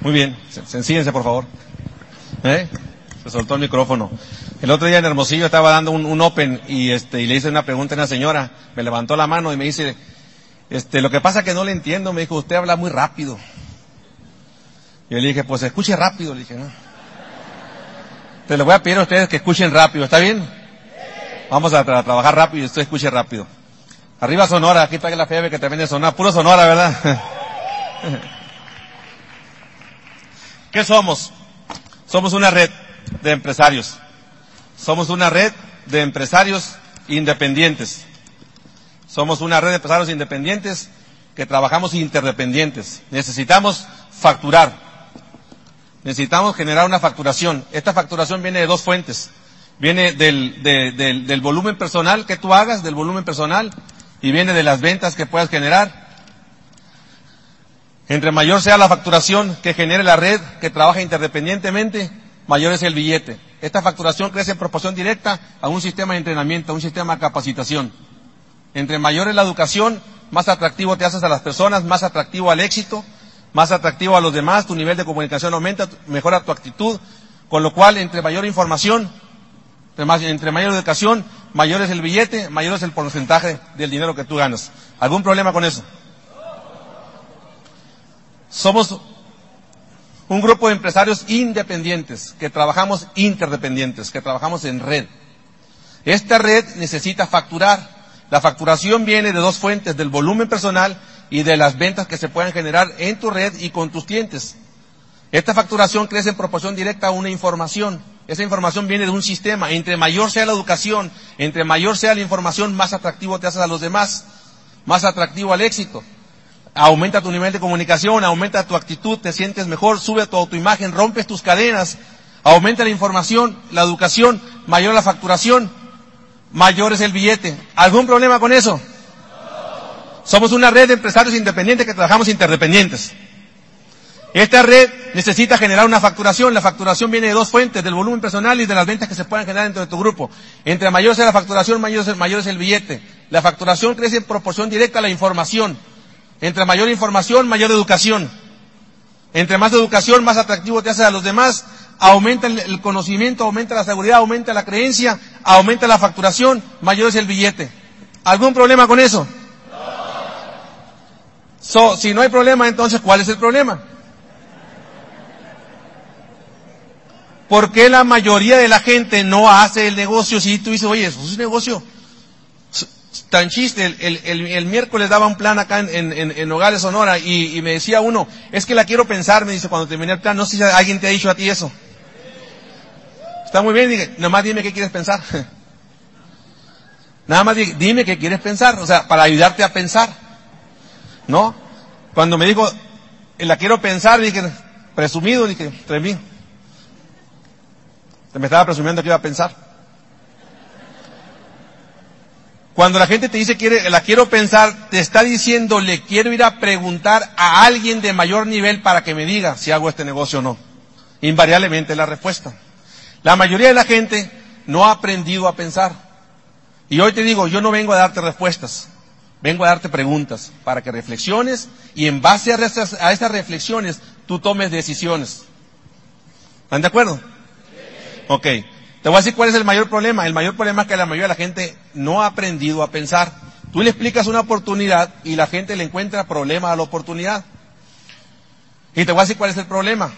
Muy bien, sencíllense por favor. ¿Eh? Se soltó el micrófono. El otro día en Hermosillo estaba dando un, open y este y le hice una pregunta a una señora, me levantó la mano y me dice, este, lo que pasa que no le entiendo, me dijo, usted habla muy rápido. Yo le dije, pues escuche rápido, le dije, ¿no? Te lo voy a pedir a ustedes que escuchen rápido, ¿está bien? Vamos a, tra trabajar rápido y usted escuche rápido. Arriba Sonora, aquí pague la fiebre que también es Sonora, puro Sonora, ¿verdad? ¿Qué somos? Somos una red de empresarios. Somos una red de empresarios independientes. Somos una red de empresarios independientes que trabajamos interdependientes. Necesitamos facturar. Necesitamos generar una facturación. Esta facturación viene de dos fuentes. Viene del, de, del, del volumen personal que tú hagas, del volumen personal, y viene de las ventas que puedas generar. Entre mayor sea la facturación que genere la red que trabaja interdependientemente, mayor es el billete. Esta facturación crece en proporción directa a un sistema de entrenamiento, a un sistema de capacitación. Entre mayor es la educación, más atractivo te haces a las personas, más atractivo al éxito, más atractivo a los demás, tu nivel de comunicación aumenta, mejora tu actitud, con lo cual entre mayor información, entre mayor educación, mayor es el billete, mayor es el porcentaje del dinero que tú ganas. ¿Algún problema con eso? Somos un grupo de empresarios independientes, que trabajamos interdependientes, que trabajamos en red. Esta red necesita facturar. La facturación viene de dos fuentes, del volumen personal y de las ventas que se puedan generar en tu red y con tus clientes. Esta facturación crece en proporción directa a una información. Esa información viene de un sistema. Entre mayor sea la educación, entre mayor sea la información, más atractivo te haces a los demás, más atractivo al éxito. Aumenta tu nivel de comunicación, aumenta tu actitud, te sientes mejor, sube tu autoimagen, rompes tus cadenas, aumenta la información, la educación, mayor la facturación, mayor es el billete. ¿Algún problema con eso? Somos una red de empresarios independientes que trabajamos interdependientes. Esta red necesita generar una facturación. La facturación viene de dos fuentes, del volumen personal y de las ventas que se puedan generar dentro de tu grupo. Entre mayor sea la facturación, mayor es el, el billete. La facturación crece en proporción directa a la información. Entre mayor información, mayor educación. Entre más educación, más atractivo te haces a los demás. Aumenta el conocimiento, aumenta la seguridad, aumenta la creencia, aumenta la facturación, mayor es el billete. ¿Algún problema con eso? So, si no hay problema, entonces, ¿cuál es el problema? ¿Por qué la mayoría de la gente no hace el negocio si tú dices, oye, eso es un negocio tan chiste? El, el, el, miércoles daba un plan acá en, en, en Sonora, y, y, me decía uno, es que la quiero pensar, me dice, cuando terminé el plan, no sé si alguien te ha dicho a ti eso. Está muy bien, dije, nomás dime qué quieres pensar. Nada más dime qué quieres pensar, o sea, para ayudarte a pensar. ¿No? Cuando me dijo, la quiero pensar, dije, presumido, dije, tremí. Me estaba presumiendo que iba a pensar. Cuando la gente te dice quiere, la quiero pensar, te está diciendo le quiero ir a preguntar a alguien de mayor nivel para que me diga si hago este negocio o no. Invariablemente la respuesta. La mayoría de la gente no ha aprendido a pensar. Y hoy te digo, yo no vengo a darte respuestas, vengo a darte preguntas para que reflexiones y en base a esas, a esas reflexiones tú tomes decisiones. ¿Están de acuerdo? Ok. Te voy a decir cuál es el mayor problema. El mayor problema es que la mayoría de la gente no ha aprendido a pensar. Tú le explicas una oportunidad y la gente le encuentra problema a la oportunidad. Y te voy a decir cuál es el problema. Te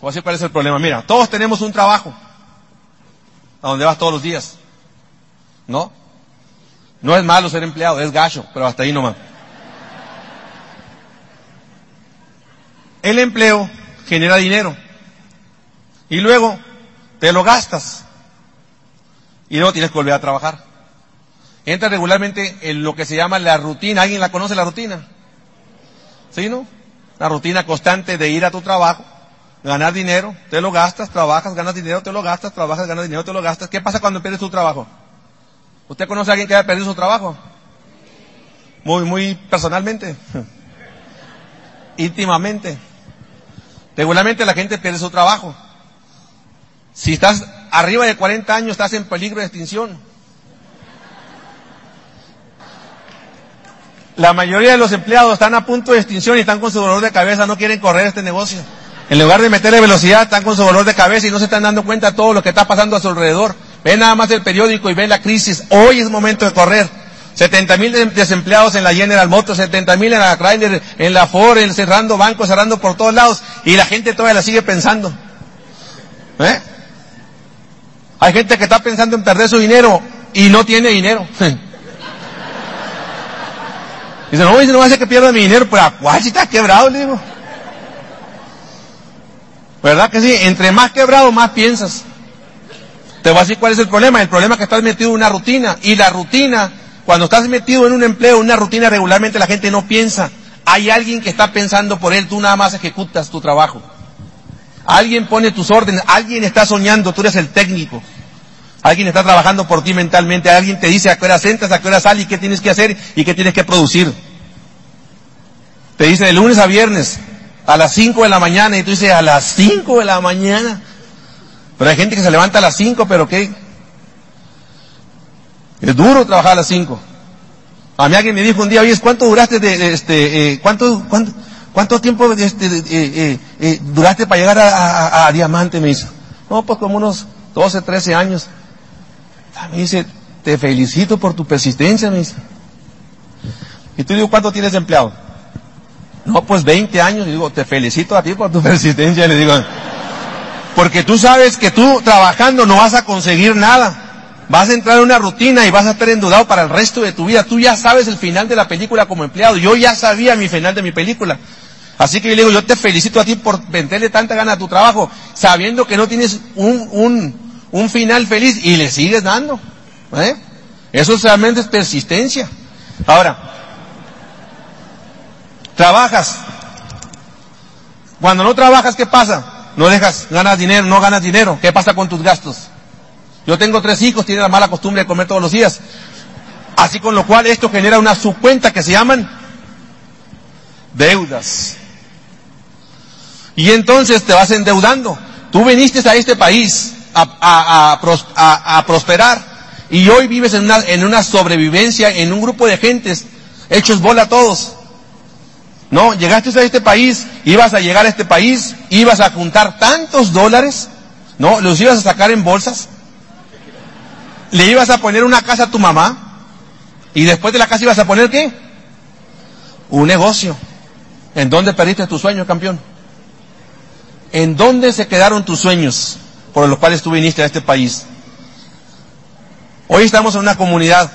voy a decir cuál es el problema. Mira, todos tenemos un trabajo. A donde vas todos los días. ¿No? No es malo ser empleado, es gacho, pero hasta ahí nomás. El empleo genera dinero. Y luego te lo gastas. Y luego tienes que volver a trabajar. Entra regularmente en lo que se llama la rutina. ¿Alguien la conoce la rutina? ¿Sí, no? La rutina constante de ir a tu trabajo, ganar dinero, te lo gastas, trabajas, ganas dinero, te lo gastas, trabajas, ganas dinero, te lo gastas. ¿Qué pasa cuando pierdes tu trabajo? ¿Usted conoce a alguien que haya perdido su trabajo? Muy, muy personalmente. Íntimamente. Regularmente la gente pierde su trabajo. Si estás arriba de 40 años, estás en peligro de extinción. La mayoría de los empleados están a punto de extinción y están con su dolor de cabeza, no quieren correr este negocio. En lugar de meterle velocidad, están con su dolor de cabeza y no se están dando cuenta de todo lo que está pasando a su alrededor. Ven nada más el periódico y ven la crisis. Hoy es momento de correr. 70 mil desempleados en la General Motors, 70 mil en la Chrysler, en la Ford, cerrando bancos, cerrando por todos lados. Y la gente todavía la sigue pensando. ¿Eh? Hay gente que está pensando en perder su dinero y no tiene dinero. Dice, no, dice, no va a que pierda mi dinero, pero ¿a cuál si está quebrado? Le digo. ¿Verdad que sí? Entre más quebrado, más piensas. Te voy a decir cuál es el problema. El problema es que estás metido en una rutina. Y la rutina, cuando estás metido en un empleo, una rutina, regularmente la gente no piensa. Hay alguien que está pensando por él, tú nada más ejecutas tu trabajo. Alguien pone tus órdenes, alguien está soñando, tú eres el técnico. Alguien está trabajando por ti mentalmente, alguien te dice a qué hora entras, a qué hora sales y qué tienes que hacer y qué tienes que producir. Te dice de lunes a viernes, a las 5 de la mañana, y tú dices, a las 5 de la mañana. Pero hay gente que se levanta a las 5, pero ¿qué? Es duro trabajar a las 5. A mí alguien me dijo un día, oye, ¿cuánto duraste de, este, eh, cuánto, cuánto, cuánto tiempo este, eh, eh, duraste para llegar a, Diamante? Me dice. No, pues como unos 12, 13 años. Me dice, te felicito por tu persistencia, me dice. Y tú digo, ¿cuánto tienes empleado? No, pues 20 años. Y digo, te felicito a ti por tu persistencia. Le digo, porque tú sabes que tú trabajando no vas a conseguir nada. Vas a entrar en una rutina y vas a estar endeudado para el resto de tu vida. Tú ya sabes el final de la película como empleado. Yo ya sabía mi final de mi película. Así que yo le digo, yo te felicito a ti por venderle tanta gana a tu trabajo, sabiendo que no tienes un, un, un final feliz y le sigues dando. ¿eh? Eso realmente es persistencia. Ahora, trabajas. Cuando no trabajas, ¿qué pasa? No dejas, ganas dinero, no ganas dinero. ¿Qué pasa con tus gastos? Yo tengo tres hijos, tienen la mala costumbre de comer todos los días. Así con lo cual esto genera una subcuenta que se llaman deudas. Y entonces te vas endeudando. Tú viniste a este país a, prosperar. Y hoy vives en una, en una sobrevivencia, en un grupo de gentes, hechos bola todos. No, llegaste a este país, ibas a llegar a este país, ibas a juntar tantos dólares, ¿no? Los ibas a sacar en bolsas. Le ibas a poner una casa a tu mamá. Y después de la casa ibas a poner qué? Un negocio. ¿En dónde perdiste tu sueño, campeón? ¿En dónde se quedaron tus sueños? Por los cuales tú viniste a este país. Hoy estamos en una comunidad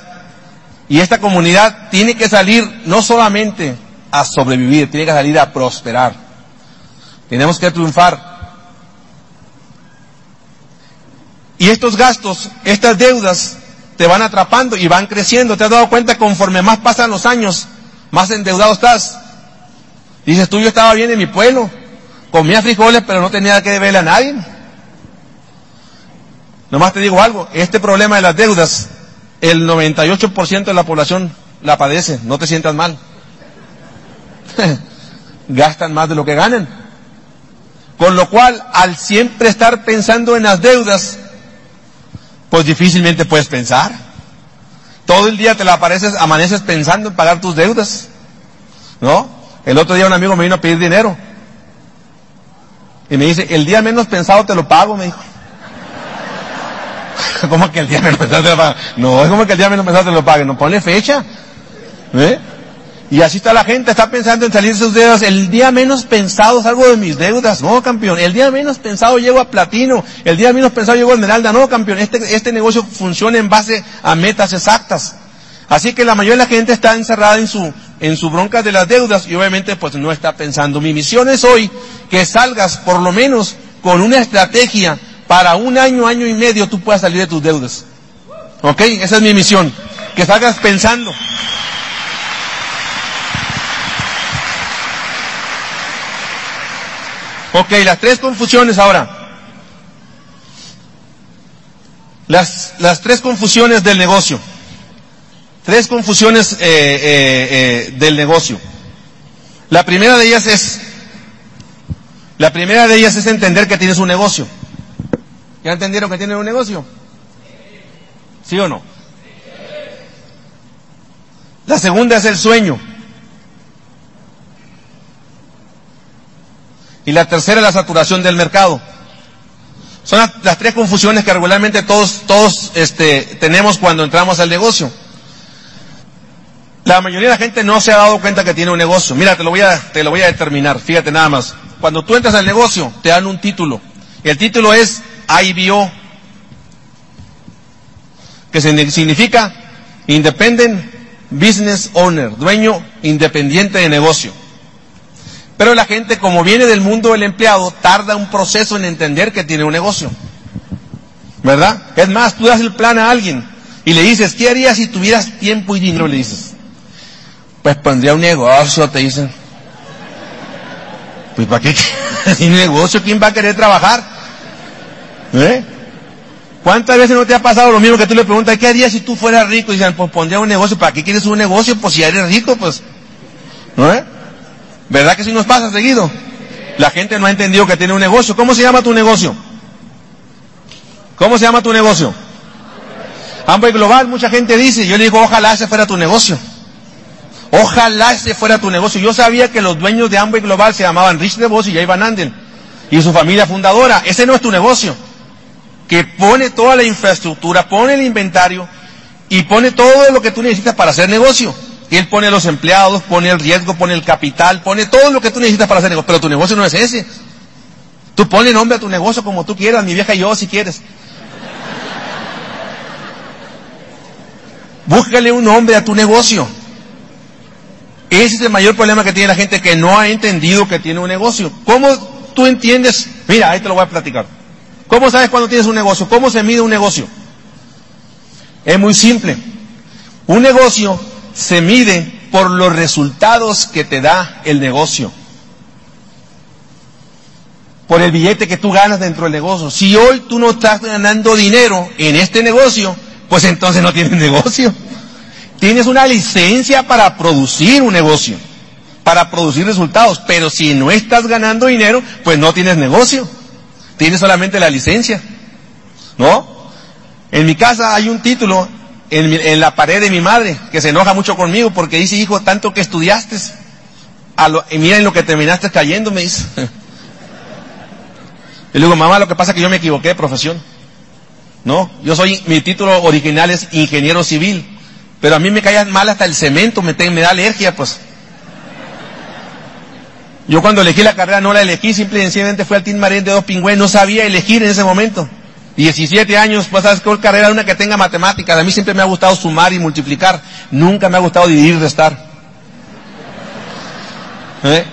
y esta comunidad tiene que salir no solamente a sobrevivir, tiene que salir a prosperar. Tenemos que triunfar. Y estos gastos, estas deudas, te van atrapando y van creciendo. ¿Te has dado cuenta conforme más pasan los años, más endeudado estás? Dices tú, yo estaba bien en mi pueblo, comía frijoles, pero no tenía que deberle a nadie. Nomás te digo algo, este problema de las deudas, el 98% de la población la padece, no te sientas mal. Gastan más de lo que ganan. Con lo cual, al siempre estar pensando en las deudas, pues difícilmente puedes pensar. Todo el día te la apareces, amaneces pensando en pagar tus deudas. ¿No? El otro día un amigo me vino a pedir dinero. Y me dice, el día menos pensado te lo pago, me dijo. ¿Cómo que el día menos pensado te lo pague? No, es como que el día menos pensado te lo pague. No pone fecha. ¿Eh? Y así está la gente, está pensando en salir de sus deudas. El día menos pensado salgo de mis deudas. No, campeón. El día menos pensado llego a platino. El día menos pensado llego a esmeralda. No, campeón. Este, este negocio funciona en base a metas exactas. Así que la mayoría de la gente está encerrada en su, en su bronca de las deudas y obviamente pues no está pensando. Mi misión es hoy que salgas por lo menos con una estrategia para un año, año y medio tú puedas salir de tus deudas. ¿Ok? Esa es mi misión. Que salgas pensando. Ok, las tres confusiones ahora. Las, las tres confusiones del negocio. Tres confusiones eh, eh, eh, del negocio. La primera de ellas es, la primera de ellas es entender que tienes un negocio. ¿Ya entendieron que tienen un negocio? ¿Sí o no? La segunda es el sueño. Y la tercera es la saturación del mercado. Son las, tres confusiones que regularmente todos, todos este, tenemos cuando entramos al negocio. La mayoría de la gente no se ha dado cuenta que tiene un negocio. Mira, te lo voy a, te lo voy a determinar. Fíjate nada más. Cuando tú entras al negocio, te dan un título. El título es IBO, que significa Independent Business Owner, dueño independiente de negocio. Pero la gente, como viene del mundo del empleado, tarda un proceso en entender que tiene un negocio. ¿Verdad? Es más, tú das el plan a alguien y le dices, ¿qué harías si tuvieras tiempo y dinero? Le dices, pues pondría un negocio, te dicen. Pues ¿para qué? Sin negocio, ¿quién va a querer trabajar? ¿Eh? ¿Cuántas veces no te ha pasado lo mismo que tú le preguntas, ¿qué harías si tú fueras rico? Y dicen, pues pondría un negocio, ¿para qué quieres un negocio? Pues si eres rico, pues, ¿no es? ¿Verdad que si nos pasa seguido? La gente no ha entendido que tiene un negocio. ¿Cómo se llama tu negocio? ¿Cómo se llama tu negocio? Amway Global, mucha gente dice, yo le digo, ojalá ese fuera tu negocio. Ojalá ese fuera tu negocio. Yo sabía que los dueños de Amway Global se llamaban Rich DeVos y Jay Van Andel. Y su familia fundadora. Ese no es tu negocio que pone toda la infraestructura, pone el inventario y pone todo lo que tú necesitas para hacer negocio. Él pone los empleados, pone el riesgo, pone el capital, pone todo lo que tú necesitas para hacer negocio. Pero tu negocio no es ese. Tú pones nombre a tu negocio como tú quieras, mi vieja y yo si quieres. Búscale un nombre a tu negocio. Ese es el mayor problema que tiene la gente que no ha entendido que tiene un negocio. ¿Cómo tú entiendes? Mira, ahí te lo voy a platicar. ¿Cómo sabes cuando tienes un negocio? ¿Cómo se mide un negocio? Es muy simple. Un negocio se mide por los resultados que te da el negocio. Por el billete que tú ganas dentro del negocio. Si hoy tú no estás ganando dinero en este negocio, pues entonces no tienes negocio. Tienes una licencia para producir un negocio, para producir resultados, pero si no estás ganando dinero, pues no tienes negocio tiene solamente la licencia. ¿No? En mi casa hay un título en, la pared de mi madre que se enoja mucho conmigo porque dice, hijo, tanto que estudiaste, y mira en lo que terminaste cayendo, me dice. Y le digo, mamá, lo que pasa es que yo me equivoqué de profesión. No, yo soy, mi título original es ingeniero civil, pero a mí me cae mal hasta el cemento, me, me da alergia, pues. Yo cuando elegí la carrera no la elegí, simple y sencillamente fue al Team Marín de dos pingües, no sabía elegir en ese momento. 17 años, pues sabes qué carrera una que tenga matemáticas. A mí siempre me ha gustado sumar y multiplicar. Nunca me ha gustado dividir y restar. ¿Eh?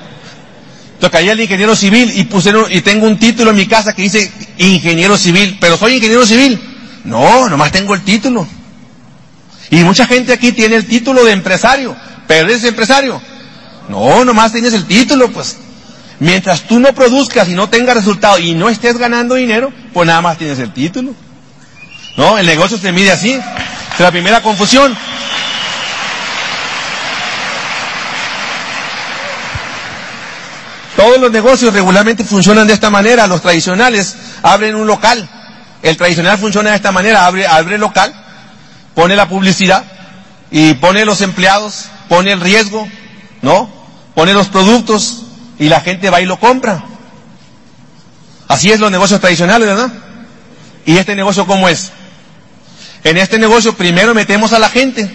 Entonces caí ingeniero civil y pusieron, y tengo un título en mi casa que dice ingeniero civil, pero soy ingeniero civil. No, nomás tengo el título. Y mucha gente aquí tiene el título de empresario, pero es empresario. No, nomás tienes el título, pues. Mientras tú no produzcas y no tengas resultado y no estés ganando dinero, pues nada más tienes el título. No, el negocio se mide así. Es la primera confusión. Todos los negocios regularmente funcionan de esta manera. Los tradicionales abren un local. El tradicional funciona de esta manera. Abre, abre local, pone la publicidad y pone los empleados, pone el riesgo, ¿no? Pone los productos y la gente va y lo compra. Así es los negocios tradicionales, ¿verdad? ¿Y este negocio cómo es? En este negocio primero metemos a la gente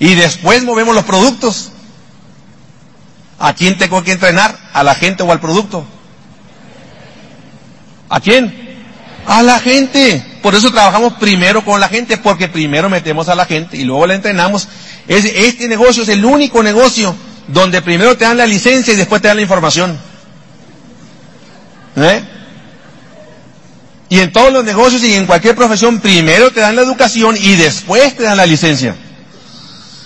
y después movemos los productos. ¿A quién tengo que entrenar? ¿A la gente o al producto? ¿A quién? A la gente. Por eso trabajamos primero con la gente, porque primero metemos a la gente y luego la entrenamos. Este negocio es el único negocio donde primero te dan la licencia y después te dan la información. ¿Eh? Y en todos los negocios y en cualquier profesión, primero te dan la educación y después te dan la licencia.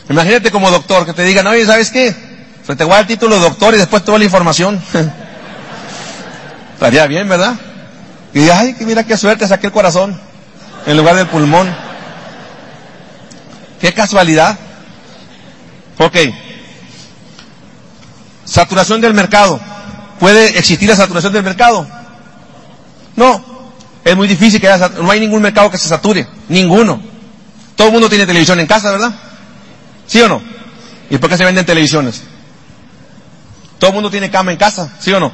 Imagínate como doctor que te digan, oye, ¿sabes qué? Te voy a dar el título de doctor y después toda la información. Estaría bien, ¿verdad? Y ay, mira qué suerte, saqué el corazón en lugar del pulmón. Qué casualidad. Ok. Saturación del mercado. ¿Puede existir la saturación del mercado? No. Es muy difícil que haya, no hay ningún mercado que se sature. Ninguno. Todo el mundo tiene televisión en casa, ¿verdad? ¿Sí o no? ¿Y por qué se venden televisiones? Todo el mundo tiene cama en casa, ¿sí o no?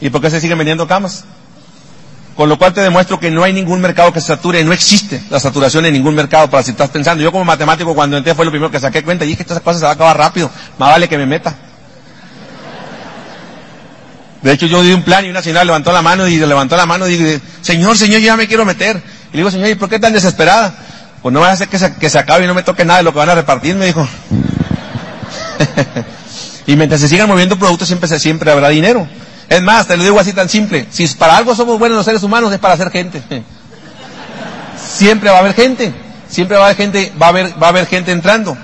¿Y por qué se siguen vendiendo camas? Con lo cual te demuestro que no hay ningún mercado que se sature, no existe la saturación en ningún mercado para si estás pensando. Yo como matemático cuando entré fue lo primero que saqué cuenta y dije que estas cosas se van a acabar rápido, más vale que me meta. De hecho yo di un plan y una señora levantó la mano y levantó la mano y dije, Señor, Señor, yo ya me quiero meter. Y le digo, Señor, ¿y por qué tan desesperada? Pues no va a hacer que se, que se acabe y no me toque nada de lo que van a repartir, me dijo. y mientras se sigan moviendo productos siempre, siempre habrá dinero. Es más, te lo digo así tan simple. Si para algo somos buenos los seres humanos es para hacer gente. Siempre va a haber gente. Siempre va a haber gente, va a haber, va a haber gente entrando.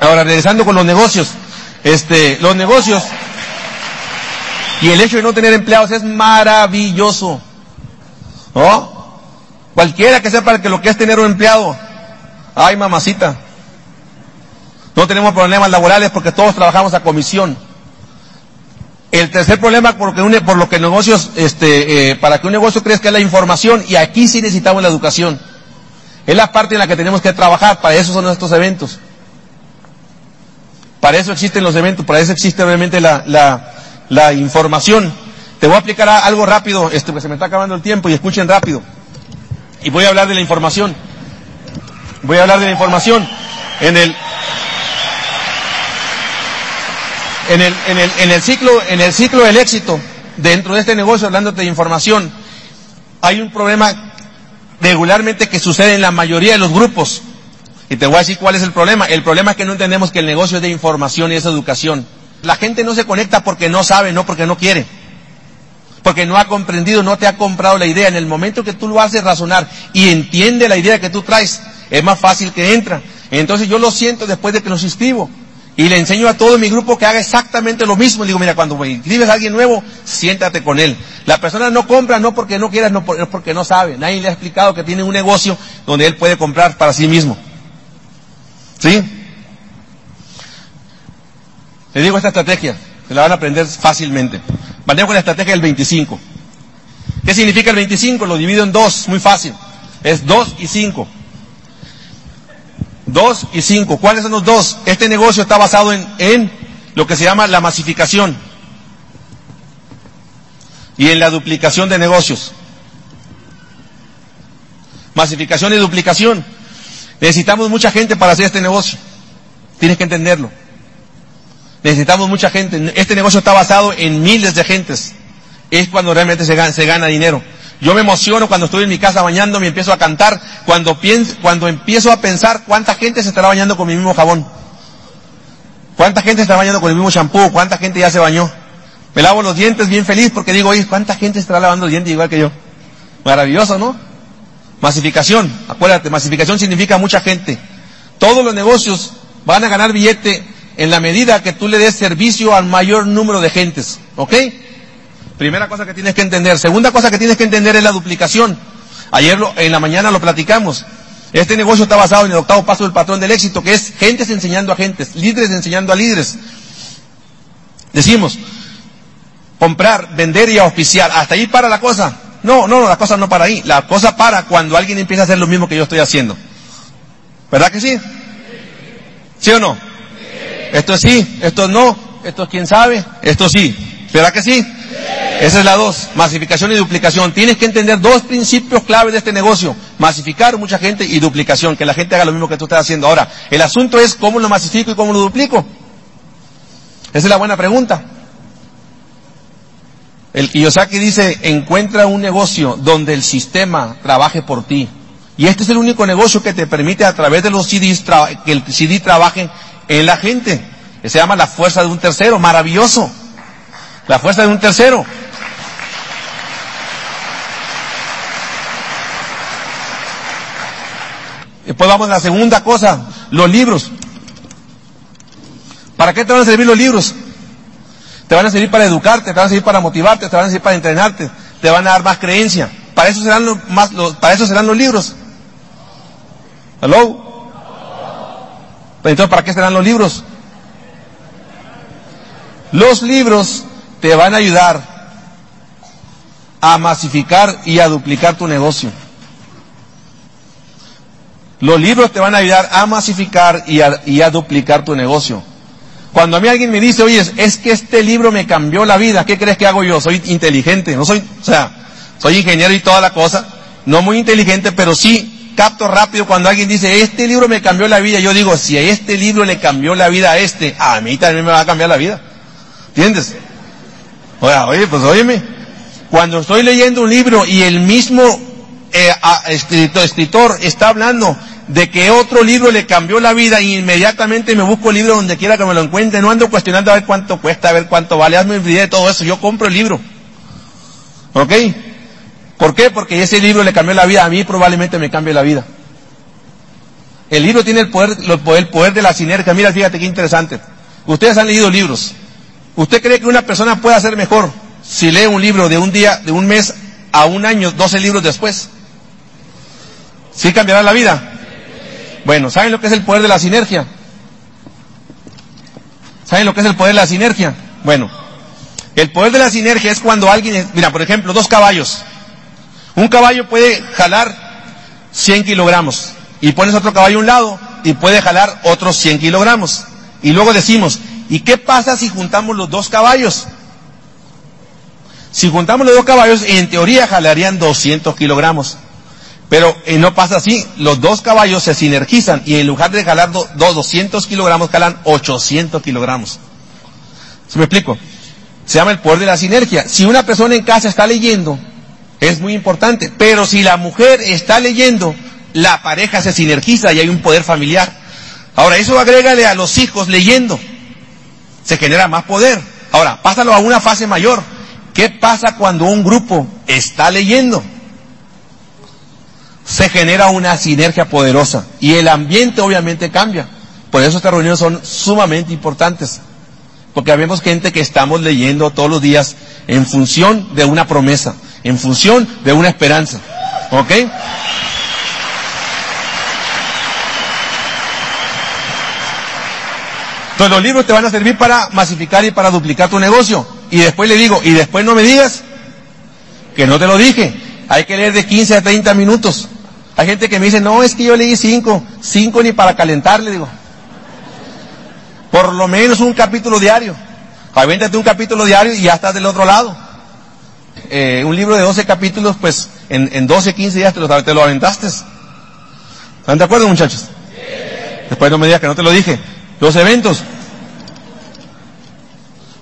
Ahora, regresando con los negocios. Este, los negocios y el hecho de no tener empleados es maravilloso. ¿No? Cualquiera que sepa que lo que es tener un empleado. Ay, mamacita. No tenemos problemas laborales porque todos trabajamos a comisión. El tercer problema por lo que, por lo que negocios, este, eh, para que un negocio crezca es la información y aquí sí necesitamos la educación. Es la parte en la que tenemos que trabajar, para eso son estos eventos. Para eso existen los eventos, para eso existe obviamente la, la, la información. Te voy a aplicar algo rápido, este, que se me está acabando el tiempo y escuchen rápido. Y voy a hablar de la información. Voy a hablar de la información. En el, en el, en el, en el ciclo, en el ciclo del éxito, dentro de este negocio, hablándote de información, hay un problema regularmente que sucede en la mayoría de los grupos. Y te voy a decir cuál es el problema. El problema es que no entendemos que el negocio es de información y es educación. La gente no se conecta porque no sabe, no porque no quiere. Porque no ha comprendido, no te ha comprado la idea. En el momento que tú lo haces razonar y entiende la idea que tú traes, es más fácil que entra. Entonces yo lo siento después de que los inscribo. Y le enseño a todo mi grupo que haga exactamente lo mismo. Digo, mira, cuando inscribes a alguien nuevo, siéntate con él. La persona no compra no porque no quiera, no porque no sabe. Nadie le ha explicado que tiene un negocio donde él puede comprar para sí mismo. ¿Sí? Le digo esta estrategia, se la van a aprender fácilmente. Manejo la estrategia del 25. ¿Qué significa el 25? Lo divido en dos, muy fácil. Es 2 y 5. 2 y 5. ¿Cuáles son los dos? Este negocio está basado en, en lo que se llama la masificación y en la duplicación de negocios. Masificación y duplicación. Necesitamos mucha gente para hacer este negocio. Tienes que entenderlo. Necesitamos mucha gente. Este negocio está basado en miles de gentes. Es cuando realmente se gana, se dinero. Yo me emociono cuando estoy en mi casa bañando, y empiezo a cantar, cuando, pienso, cuando empiezo a pensar cuánta gente se estará bañando con mi mismo jabón. ¿Cuánta gente está bañando con el mismo champú? ¿Cuánta gente ya se bañó? Me lavo los dientes bien feliz porque digo, oye, ¿cuánta gente estará lavando los dientes igual que yo? Maravilloso, ¿no? Masificación. Acuérdate, masificación significa mucha gente. Todos los negocios van a ganar billete en la medida que tú le des servicio al mayor número de gentes. ¿Ok? Primera cosa que tienes que entender. Segunda cosa que tienes que entender es la duplicación. Ayer en la mañana lo platicamos. Este negocio está basado en el octavo paso del patrón del éxito, que es gentes enseñando a gentes, líderes enseñando a líderes. Decimos, comprar, vender y auspiciar. ¿Hasta ahí para la cosa? No, no, la cosa no para ahí. La cosa para cuando alguien empieza a hacer lo mismo que yo estoy haciendo. ¿Verdad que sí? ¿Sí o no? Esto sí, esto no, esto quién sabe, esto sí. ¿Verdad que sí? Esa es la dos, masificación y duplicación. Tienes que entender dos principios claves de este negocio. Masificar mucha gente y duplicación, que la gente haga lo mismo que tú estás haciendo. Ahora, el asunto es cómo lo masifico y cómo lo duplico. Esa es la buena pregunta. El Kiyosaki dice, encuentra un negocio donde el sistema trabaje por ti. Y este es el único negocio que te permite a través de los CDs que el CD trabaje en la gente. Que se llama la fuerza de un tercero. Maravilloso. La fuerza de un tercero. Después vamos a la segunda cosa, los libros. ¿Para qué te van a servir los libros? Te van a servir para educarte, te van a servir para motivarte, te van a servir para entrenarte, te van a dar más creencia. Para eso serán los, más, para eso serán los libros. ¿Hello? Entonces, ¿para qué serán los libros? Los libros te van a ayudar a masificar y a duplicar tu negocio. Los libros te van a ayudar a masificar y a, duplicar tu negocio. Cuando a mí alguien me dice, oye, es que este libro me cambió la vida, ¿qué crees que hago yo? Soy inteligente, no soy, o sea, soy ingeniero y toda la cosa, no muy inteligente, pero sí capto rápido cuando alguien dice, este libro me cambió la vida. Yo digo, si a este libro le cambió la vida a este, a mí también me va a cambiar la vida. ¿Entiendes? Oye, pues óyeme, cuando estoy leyendo un libro y el mismo eh, escritor, escritor está hablando de que otro libro le cambió la vida inmediatamente me busco el libro donde quiera que me lo encuentre, no ando cuestionando a ver cuánto cuesta, a ver cuánto vale, hazme idea de todo eso, yo compro el libro. ¿Ok? ¿Por qué? Porque ese libro le cambió la vida, a mí probablemente me cambie la vida. El libro tiene el poder, el poder de la sinergia. Mira, fíjate qué interesante. Ustedes han leído libros. ¿Usted cree que una persona puede ser mejor si lee un libro de un día, de un mes a un año, 12 libros después? ¿Sí cambiará la vida? Bueno, ¿saben lo que es el poder de la sinergia? ¿Saben lo que es el poder de la sinergia? Bueno, el poder de la sinergia es cuando alguien, mira, por ejemplo, dos caballos. Un caballo puede jalar 100 kilogramos y pones otro caballo a un lado y puede jalar otros 100 kilogramos. Y luego decimos, ¿y qué pasa si juntamos los dos caballos? Si juntamos los dos caballos, en teoría jalarían 200 kilogramos. Pero eh, no pasa así. Los dos caballos se sinergizan y en lugar de jalar 200 kilogramos, jalan 800 kilogramos. ¿Se me explico? Se llama el poder de la sinergia. Si una persona en casa está leyendo, es muy importante. Pero si la mujer está leyendo, la pareja se sinergiza y hay un poder familiar. Ahora, eso agrégale a los hijos leyendo. Se genera más poder. Ahora, pásalo a una fase mayor. ¿Qué pasa cuando un grupo está leyendo? se genera una sinergia poderosa y el ambiente obviamente cambia. Por eso estas reuniones son sumamente importantes, porque vemos gente que estamos leyendo todos los días en función de una promesa, en función de una esperanza. ¿Ok? Entonces los libros te van a servir para masificar y para duplicar tu negocio. Y después le digo, y después no me digas que no te lo dije. Hay que leer de 15 a 30 minutos. Hay gente que me dice, no, es que yo leí cinco, cinco ni para calentarle, digo. Por lo menos un capítulo diario. Avéntate un capítulo diario y ya estás del otro lado. Eh, un libro de 12 capítulos, pues en, en 12, 15 días te lo, te lo aventaste. ¿Están de acuerdo, muchachos? Después no me digas que no te lo dije. Los eventos.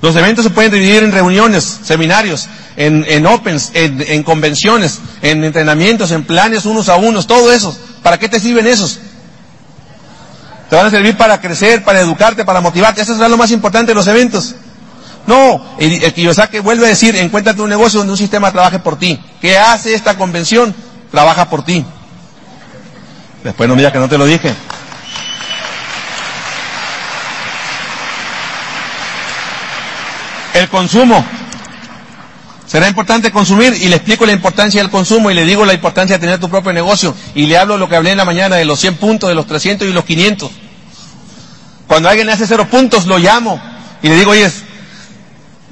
Los eventos se pueden dividir en reuniones, seminarios, en, en opens, en, en, convenciones, en entrenamientos, en planes unos a unos, todo eso. ¿Para qué te sirven esos? Te van a servir para crecer, para educarte, para motivarte. Eso es lo más importante de los eventos. No, el, el Kiyosaki vuelve a decir, encuéntrate un negocio donde un sistema trabaje por ti. ¿Qué hace esta convención? Trabaja por ti. Después no me digas que no te lo dije. El consumo. Será importante consumir y le explico la importancia del consumo y le digo la importancia de tener tu propio negocio y le hablo lo que hablé en la mañana de los 100 puntos, de los 300 y los 500. Cuando alguien hace cero puntos, lo llamo y le digo, oye,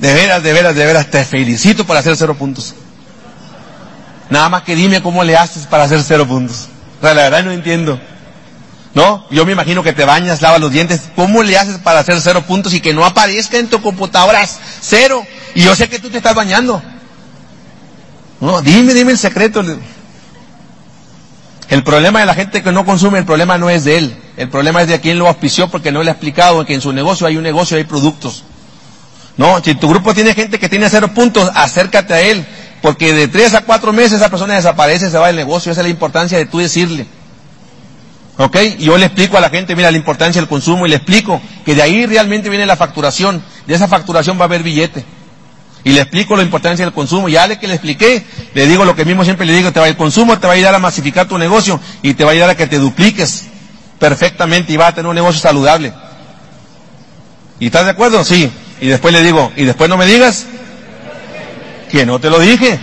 de veras, de veras, de veras, te felicito por hacer cero puntos. Nada más que dime cómo le haces para hacer cero puntos. O sea, la verdad no entiendo. ¿No? Yo me imagino que te bañas, lavas los dientes. ¿Cómo le haces para hacer cero puntos y que no aparezca en tu computadora cero? Y yo sé que tú te estás bañando. No, dime, dime el secreto. El problema de la gente que no consume, el problema no es de él. El problema es de quien lo auspició porque no le ha explicado que en su negocio hay un negocio, hay productos. No, si tu grupo tiene gente que tiene cero puntos, acércate a él. Porque de tres a cuatro meses esa persona desaparece, se va del negocio. Esa es la importancia de tú decirle. ¿Ok? Y yo le explico a la gente, mira, la importancia del consumo y le explico que de ahí realmente viene la facturación. De esa facturación va a haber billete. Y le explico la importancia del consumo. Ya le que le expliqué, le digo lo que mismo siempre le digo, te va, el consumo te va a ayudar a masificar tu negocio y te va a ayudar a que te dupliques perfectamente y va a tener un negocio saludable. ¿Y estás de acuerdo? Sí. Y después le digo, y después no me digas que no te lo dije.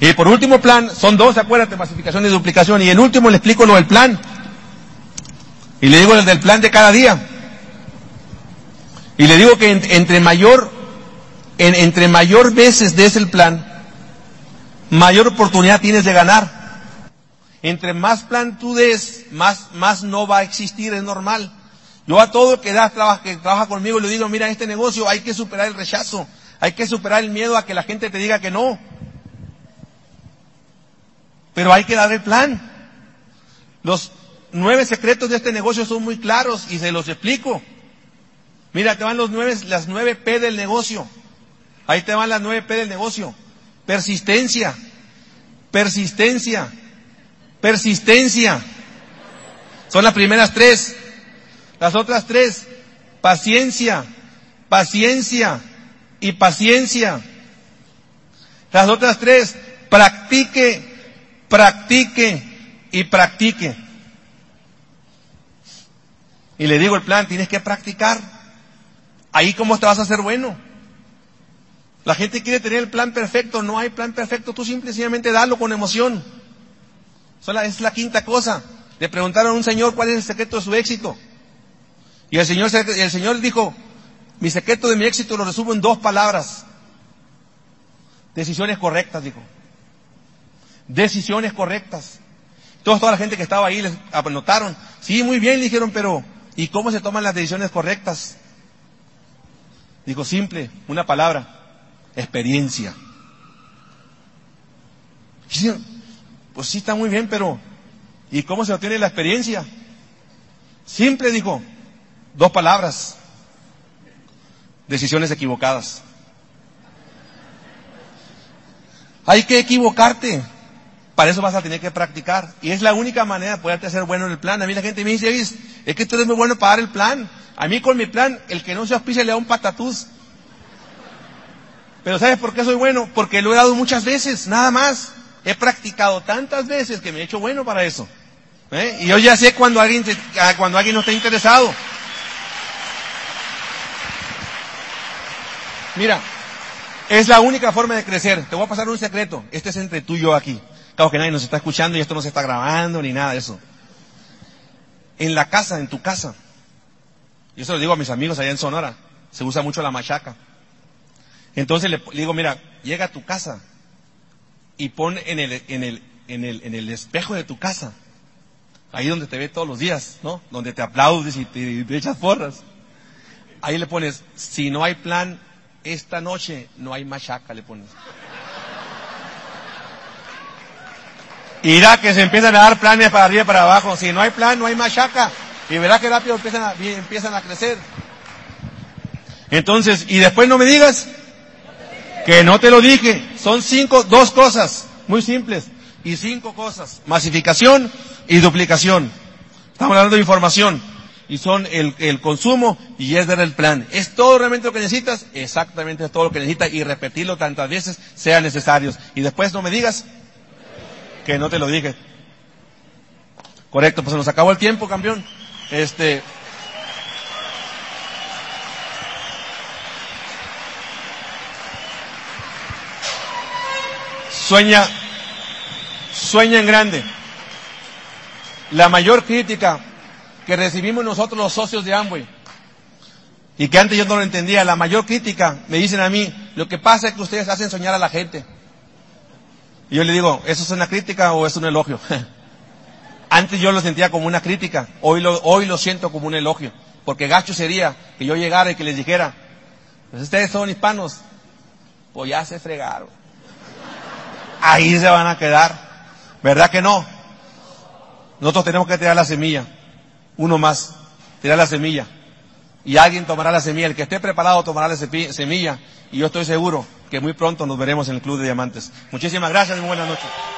Y por último plan, son dos, acuérdate, masificación y duplicación. Y el último le explico lo del plan. Y le digo el del plan de cada día. Y le digo que entre mayor, en, entre mayor veces des el plan, mayor oportunidad tienes de ganar. Entre más plan tú des, más, más no va a existir, es normal. Yo a todo que da, que trabaja conmigo le digo, mira, este negocio hay que superar el rechazo, hay que superar el miedo a que la gente te diga que no. Pero hay que dar el plan. Los nueve secretos de este negocio son muy claros y se los explico. Mira, te van los nueve, las nueve P del negocio. Ahí te van las nueve P del negocio. Persistencia, persistencia, persistencia. Son las primeras tres. Las otras tres, paciencia, paciencia y paciencia. Las otras tres, practique, practique y practique. Y le digo el plan, tienes que practicar. Ahí cómo te vas a hacer bueno. La gente quiere tener el plan perfecto, no hay plan perfecto, tú simplemente dalo con emoción. Esa es la quinta cosa. Le preguntaron a un señor cuál es el secreto de su éxito. Y el señor, el señor dijo, mi secreto de mi éxito lo resumo en dos palabras. Decisiones correctas, dijo. Decisiones correctas. Todos, toda la gente que estaba ahí les anotaron. Sí, muy bien, dijeron, pero ¿y cómo se toman las decisiones correctas? Dijo, simple, una palabra, experiencia. Pues sí, está muy bien, pero ¿y cómo se obtiene la experiencia? Simple, dijo, Dos palabras. Decisiones equivocadas. Hay que equivocarte. Para eso vas a tener que practicar. Y es la única manera de poderte hacer bueno en el plan. A mí la gente me dice, es que tú eres muy bueno para dar el plan. A mí con mi plan, el que no se auspicia le da un patatús. Pero ¿sabes por qué soy bueno? Porque lo he dado muchas veces, nada más. He practicado tantas veces que me he hecho bueno para eso. ¿Eh? Y yo ya sé cuando alguien, ah, cuando alguien no está interesado. Mira, es la única forma de crecer. Te voy a pasar un secreto. Este es entre tú y yo aquí. Claro que nadie nos está escuchando y esto no se está grabando ni nada de eso. En la casa, en tu casa. Y eso lo digo a mis amigos allá en Sonora. Se usa mucho la machaca. Entonces le, digo, mira, llega a tu casa y pon en el, en el, en el, en el espejo de tu casa. Ahí donde te ve todos los días, ¿no? Donde te aplaudes y te, te echas porras. Ahí le pones, si no hay plan, esta noche no hay machaca, le pones. Irá que se empiezan a dar planes para arriba y para abajo. Si no hay plan, no hay machaca. Y verá que rápido empiezan a, empiezan a crecer. Entonces, y después no me digas que no te lo dije. Son cinco, dos cosas muy simples. Y cinco cosas. Masificación y duplicación. Estamos hablando de información y son el, el consumo y es dar el plan. ¿Es todo realmente lo que necesitas? Exactamente todo lo que necesitas y repetirlo tantas veces sean necesarios. Y después no me digas que no te lo dije. Correcto, pues se nos acabó el tiempo, campeón. Este. Sueña, sueña en grande. La mayor crítica que recibimos nosotros los socios de Amway. Y que antes yo no lo entendía. La mayor crítica, me dicen a mí, lo que pasa es que ustedes hacen soñar a la gente. Y yo le digo, ¿eso es una crítica o es un elogio? antes yo lo sentía como una crítica, hoy lo, hoy lo siento como un elogio. Porque gacho sería que yo llegara y que les dijera, pues ustedes son hispanos, pues ya se fregaron. Ahí se van a quedar. ¿Verdad que no? Nosotros tenemos que tirar la semilla uno más, tirar la semilla. Y alguien tomará la semilla. El que esté preparado tomará la semilla. Y yo estoy seguro que muy pronto nos veremos en el Club de Diamantes. Muchísimas gracias y muy buenas noches.